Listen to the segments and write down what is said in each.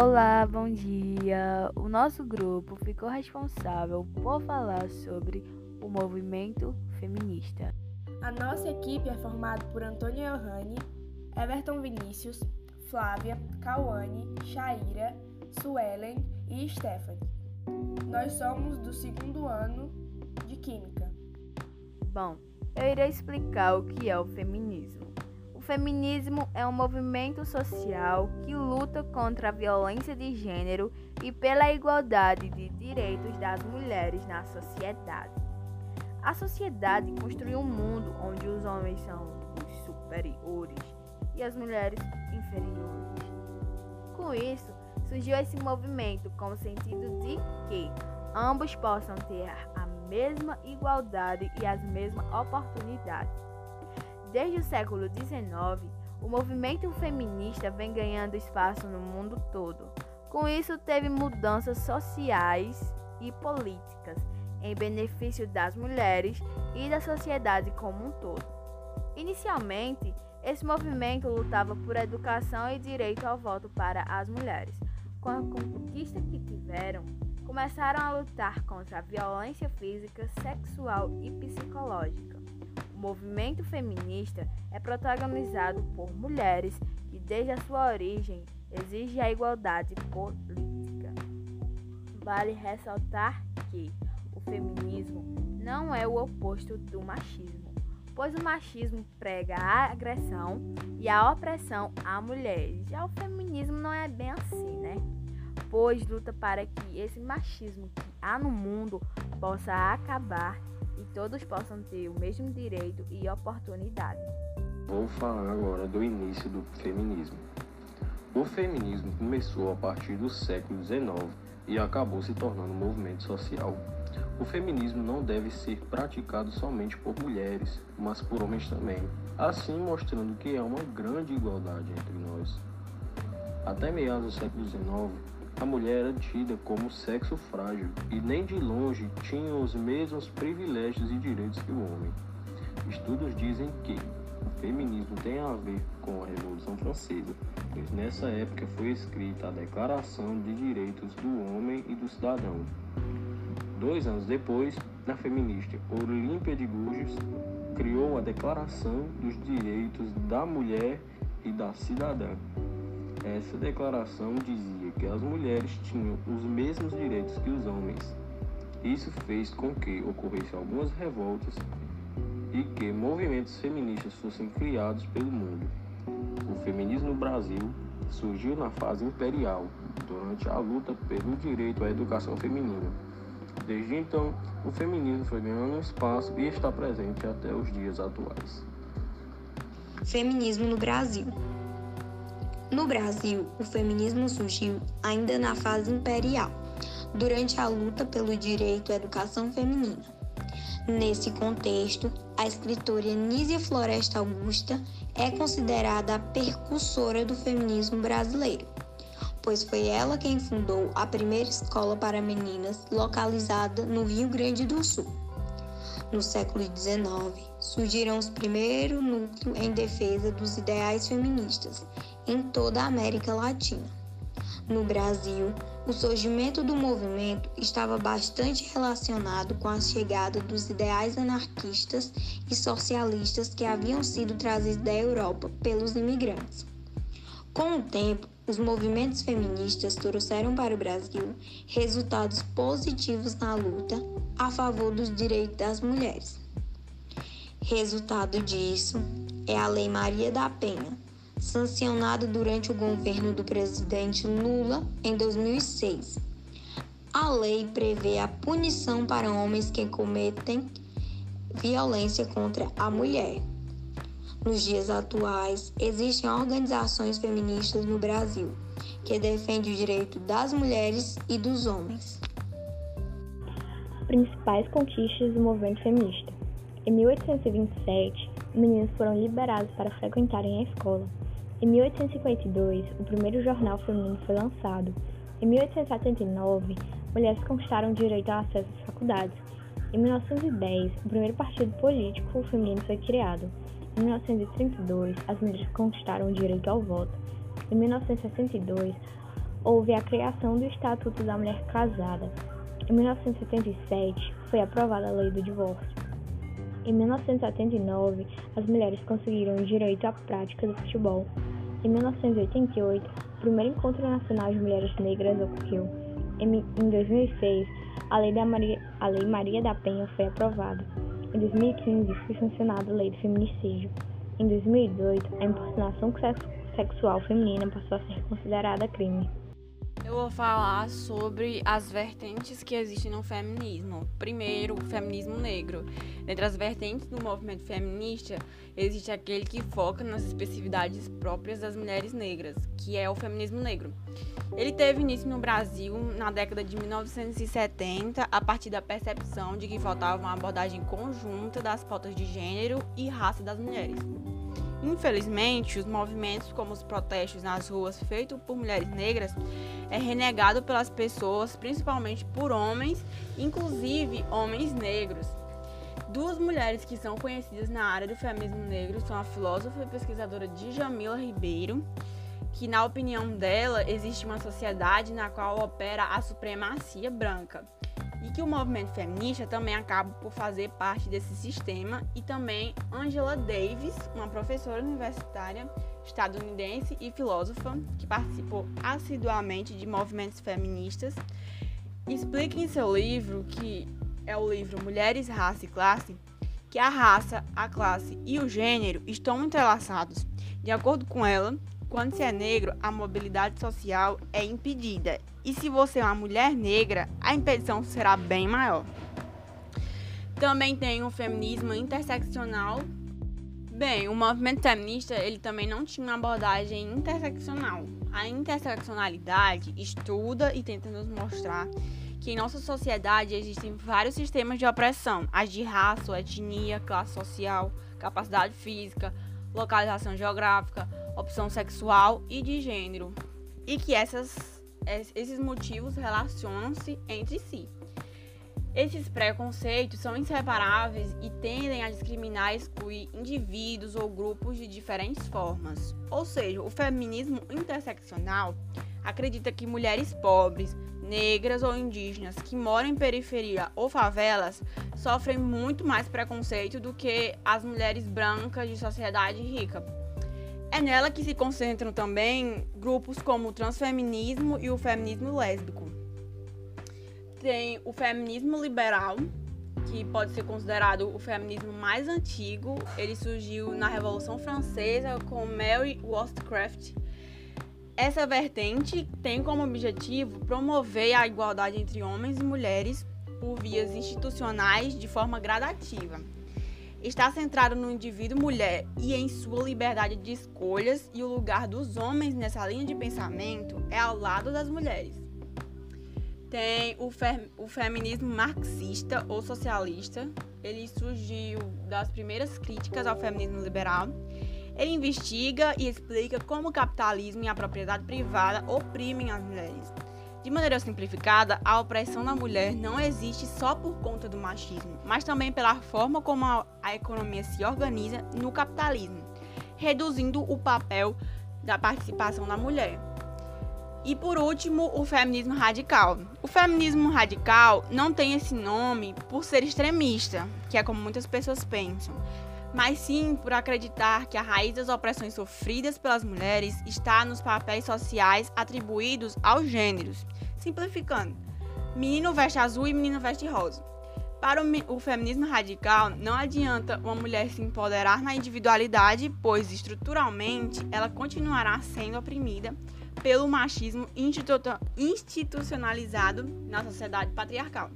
Olá, bom dia! O nosso grupo ficou responsável por falar sobre o movimento feminista. A nossa equipe é formada por Antônio Johanni, Everton Vinícius, Flávia, Cauane, Shaira, Suelen e Stephanie. Nós somos do segundo ano de Química. Bom, eu irei explicar o que é o feminismo. O feminismo é um movimento social que luta contra a violência de gênero e pela igualdade de direitos das mulheres na sociedade. A sociedade construiu um mundo onde os homens são os superiores e as mulheres inferiores. Com isso, surgiu esse movimento com o sentido de que ambos possam ter a mesma igualdade e as mesmas oportunidades. Desde o século XIX, o movimento feminista vem ganhando espaço no mundo todo. Com isso, teve mudanças sociais e políticas em benefício das mulheres e da sociedade como um todo. Inicialmente, esse movimento lutava por educação e direito ao voto para as mulheres. Com a conquista que tiveram, começaram a lutar contra a violência física, sexual e psicológica. O movimento feminista é protagonizado por mulheres que, desde a sua origem, exige a igualdade política. Vale ressaltar que o feminismo não é o oposto do machismo, pois o machismo prega a agressão e a opressão a mulheres. Já o feminismo não é bem assim, né? pois luta para que esse machismo que há no mundo possa acabar todos possam ter o mesmo direito e oportunidade. Vou falar agora do início do feminismo. O feminismo começou a partir do século XIX e acabou se tornando um movimento social. O feminismo não deve ser praticado somente por mulheres, mas por homens também, assim mostrando que há uma grande igualdade entre nós. Até meados do século XIX, a mulher era tida como sexo frágil e nem de longe tinha os mesmos privilégios e direitos que o homem. Estudos dizem que o feminismo tem a ver com a Revolução Francesa, pois nessa época foi escrita a Declaração de Direitos do Homem e do Cidadão. Dois anos depois, a feminista Olímpia de Gouges criou a Declaração dos Direitos da Mulher e da Cidadã. Essa declaração dizia que as mulheres tinham os mesmos direitos que os homens. Isso fez com que ocorressem algumas revoltas e que movimentos feministas fossem criados pelo mundo. O feminismo no Brasil surgiu na fase imperial, durante a luta pelo direito à educação feminina. Desde então, o feminismo foi ganhando espaço e está presente até os dias atuais. Feminismo no Brasil. No Brasil, o feminismo surgiu ainda na fase imperial, durante a luta pelo direito à educação feminina. Nesse contexto, a escritora Nízia Floresta Augusta é considerada a percussora do feminismo brasileiro, pois foi ela quem fundou a primeira escola para meninas localizada no Rio Grande do Sul. No século XIX, surgiram os primeiros núcleos em defesa dos ideais feministas em toda a América Latina. No Brasil, o surgimento do movimento estava bastante relacionado com a chegada dos ideais anarquistas e socialistas que haviam sido trazidos da Europa pelos imigrantes. Com o tempo, os movimentos feministas trouxeram para o Brasil resultados positivos na luta a favor dos direitos das mulheres. Resultado disso é a Lei Maria da Penha, sancionada durante o governo do presidente Lula em 2006. A lei prevê a punição para homens que cometem violência contra a mulher. Nos dias atuais, existem organizações feministas no Brasil que defendem o direito das mulheres e dos homens. Principais conquistas do movimento feminista. Em 1827, meninas foram liberadas para frequentarem a escola. Em 1852, o primeiro jornal feminino foi lançado. Em 1879, mulheres conquistaram o direito ao acesso às faculdades. Em 1910, o primeiro partido político feminino foi criado. Em 1932, as mulheres conquistaram o direito ao voto. Em 1962, houve a criação do Estatuto da Mulher Casada. Em 1977, foi aprovada a Lei do Divórcio. Em 1979, as mulheres conseguiram o direito à prática do futebol. Em 1988, o primeiro encontro nacional de mulheres negras ocorreu. Em 2006, a Lei, Maria, a Lei Maria da Penha foi aprovada. Em 2015, foi sancionada a Lei do Feminicídio. Em 2018, a importunação sexual feminina passou a ser considerada crime. Eu vou falar sobre as vertentes que existem no feminismo. Primeiro, o feminismo negro. Dentre as vertentes do movimento feminista, existe aquele que foca nas especificidades próprias das mulheres negras, que é o feminismo negro. Ele teve início no Brasil na década de 1970, a partir da percepção de que faltava uma abordagem conjunta das pautas de gênero e raça das mulheres. Infelizmente, os movimentos como os protestos nas ruas feitos por mulheres negras é renegado pelas pessoas, principalmente por homens, inclusive homens negros. Duas mulheres que são conhecidas na área do feminismo negro são a filósofa e pesquisadora Djamila Ribeiro, que na opinião dela existe uma sociedade na qual opera a supremacia branca e que o movimento feminista também acaba por fazer parte desse sistema e também Angela Davis, uma professora universitária estadunidense e filósofa que participou assiduamente de movimentos feministas, explica em seu livro, que é o livro Mulheres, Raça e Classe, que a raça, a classe e o gênero estão entrelaçados. De acordo com ela, quando se é negro, a mobilidade social é impedida. E se você é uma mulher negra, a impedição será bem maior. Também tem o feminismo interseccional. Bem, o movimento feminista ele também não tinha uma abordagem interseccional. A interseccionalidade estuda e tenta nos mostrar que em nossa sociedade existem vários sistemas de opressão, as de raça, etnia, classe social, capacidade física, localização geográfica, opção sexual e de gênero, e que essas, esses motivos relacionam-se entre si. Esses preconceitos são inseparáveis e tendem a discriminar e excluir indivíduos ou grupos de diferentes formas. Ou seja, o feminismo interseccional acredita que mulheres pobres, negras ou indígenas que moram em periferia ou favelas sofrem muito mais preconceito do que as mulheres brancas de sociedade rica. É nela que se concentram também grupos como o transfeminismo e o feminismo lésbico. Tem o feminismo liberal, que pode ser considerado o feminismo mais antigo. Ele surgiu na Revolução Francesa com Mary Wollstonecraft. Essa vertente tem como objetivo promover a igualdade entre homens e mulheres por vias institucionais de forma gradativa está centrado no indivíduo mulher e em sua liberdade de escolhas, e o lugar dos homens nessa linha de pensamento é ao lado das mulheres. Tem o, fe o feminismo marxista ou socialista, ele surgiu das primeiras críticas ao feminismo liberal. Ele investiga e explica como o capitalismo e a propriedade privada oprimem as mulheres de maneira simplificada, a opressão da mulher não existe só por conta do machismo, mas também pela forma como a, economia se organiza no capitalismo, reduzindo o papel da participação da mulher. E por último, o feminismo radical. O feminismo radical não tem esse nome por ser extremista, que é como muitas pessoas pensam, mas sim por acreditar que a raiz das opressões sofridas pelas mulheres está nos papéis sociais atribuídos aos gêneros. Simplificando, menino veste azul e menino veste rosa. Para o, feminismo radical, não adianta uma mulher se empoderar na individualidade, pois estruturalmente ela continuará sendo oprimida pelo machismo institucionalizado na sociedade patriarcal.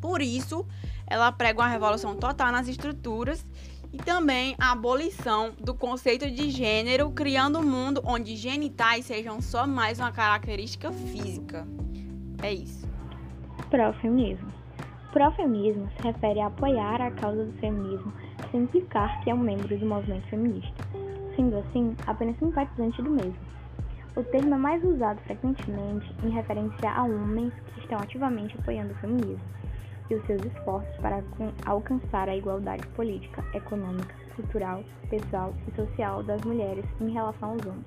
Por isso, ela prega uma revolução total nas estruturas e também a abolição do conceito de gênero, criando um mundo onde genitais sejam só mais uma característica física. É isso. Pró-feminismo. Pró-feminismo se refere a apoiar a causa do feminismo sem implicar que é um membro do movimento feminista, sendo assim apenas simpatizante do mesmo. O termo é mais usado frequentemente em referência a homens que estão ativamente apoiando o feminismo e os seus esforços para alcançar a igualdade política, econômica, cultural, pessoal e social das mulheres em relação aos homens.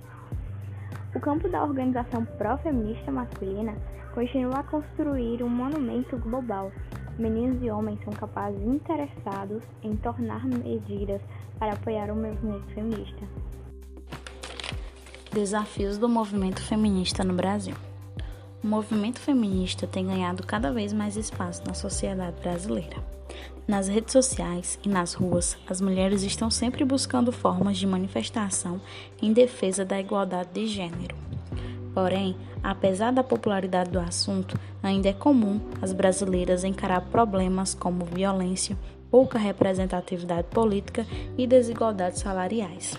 O campo da organização pró-feminista masculina continua a construir um monumento global. Meninos e homens são capazes interessados em tornar medidas para apoiar o movimento feminista. Desafios do movimento feminista no Brasil. O movimento feminista tem ganhado cada vez mais espaço na sociedade brasileira. Nas redes sociais e nas ruas, as mulheres estão sempre buscando formas de manifestação em defesa da igualdade de gênero. Porém, apesar da popularidade do assunto, ainda é comum as brasileiras encarar problemas como violência, pouca representatividade política e desigualdades salariais.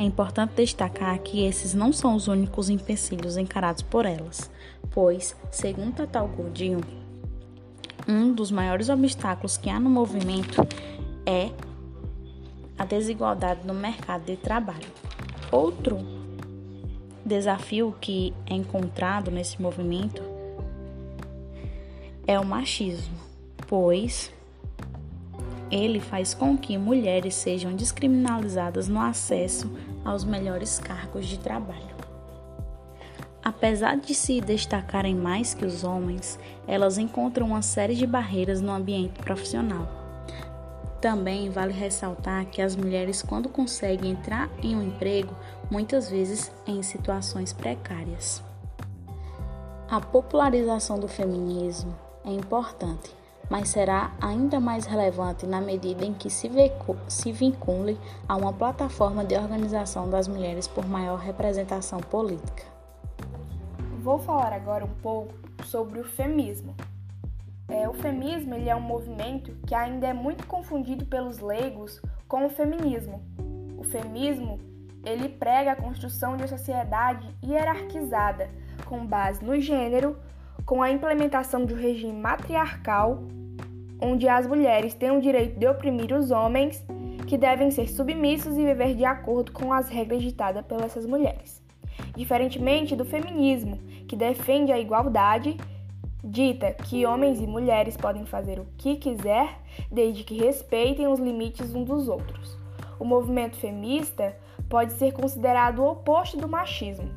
É importante destacar que esses não são os únicos empecilhos encarados por elas, pois, segundo Tatal Gordinho, um dos maiores obstáculos que há no movimento é a desigualdade no mercado de trabalho. Outro desafio que é encontrado nesse movimento é o machismo, pois ele faz com que mulheres sejam descriminalizadas no acesso aos melhores cargos de trabalho. Apesar de se destacarem mais que os homens, elas encontram uma série de barreiras no ambiente profissional. Também vale ressaltar que as mulheres, quando conseguem entrar em um emprego, muitas vezes em situações precárias. A popularização do feminismo é importante, mas será ainda mais relevante na medida em que se, vincule a uma plataforma de organização das mulheres por maior representação política. Vou falar agora um pouco sobre o feminismo. É, o feminismo ele é um movimento que ainda é muito confundido pelos leigos com o feminismo. O feminismo ele prega a construção de uma sociedade hierarquizada com base no gênero, com a implementação de um regime matriarcal onde as mulheres têm o direito de oprimir os homens, que devem ser submissos e viver de acordo com as regras ditadas pelas essas mulheres. Diferentemente do feminismo, que defende a igualdade, dita que homens e mulheres podem fazer o que quiser, desde que respeitem os limites uns dos outros. O movimento feminista pode ser considerado o oposto do machismo.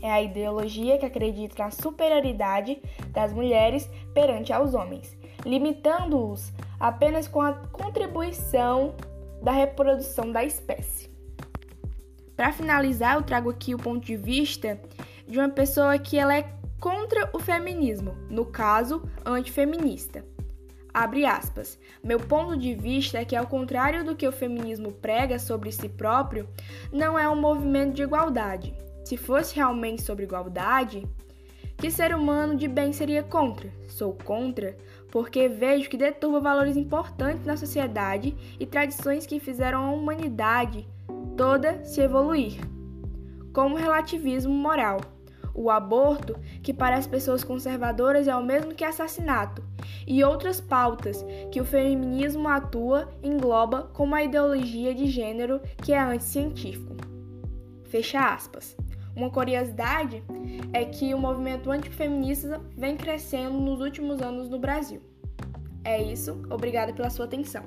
É a ideologia que acredita na superioridade das mulheres perante aos homens limitando-os apenas com a contribuição da reprodução da espécie. Para finalizar, eu trago aqui o ponto de vista de uma pessoa que ela é contra o feminismo, no caso, antifeminista. Abre aspas. Meu ponto de vista é que, ao contrário do que o feminismo prega sobre si próprio, não é um movimento de igualdade. Se fosse realmente sobre igualdade, que ser humano de bem seria contra? Sou contra porque vejo que deturba valores importantes na sociedade e tradições que fizeram a humanidade toda se evoluir, como o relativismo moral. O aborto, que para as pessoas conservadoras é o mesmo que assassinato, e outras pautas que o feminismo atua engloba como a ideologia de gênero que é anticientífico. Fecha aspas. Uma curiosidade é que o movimento antifeminista vem crescendo nos últimos anos no Brasil. É isso, obrigada pela sua atenção.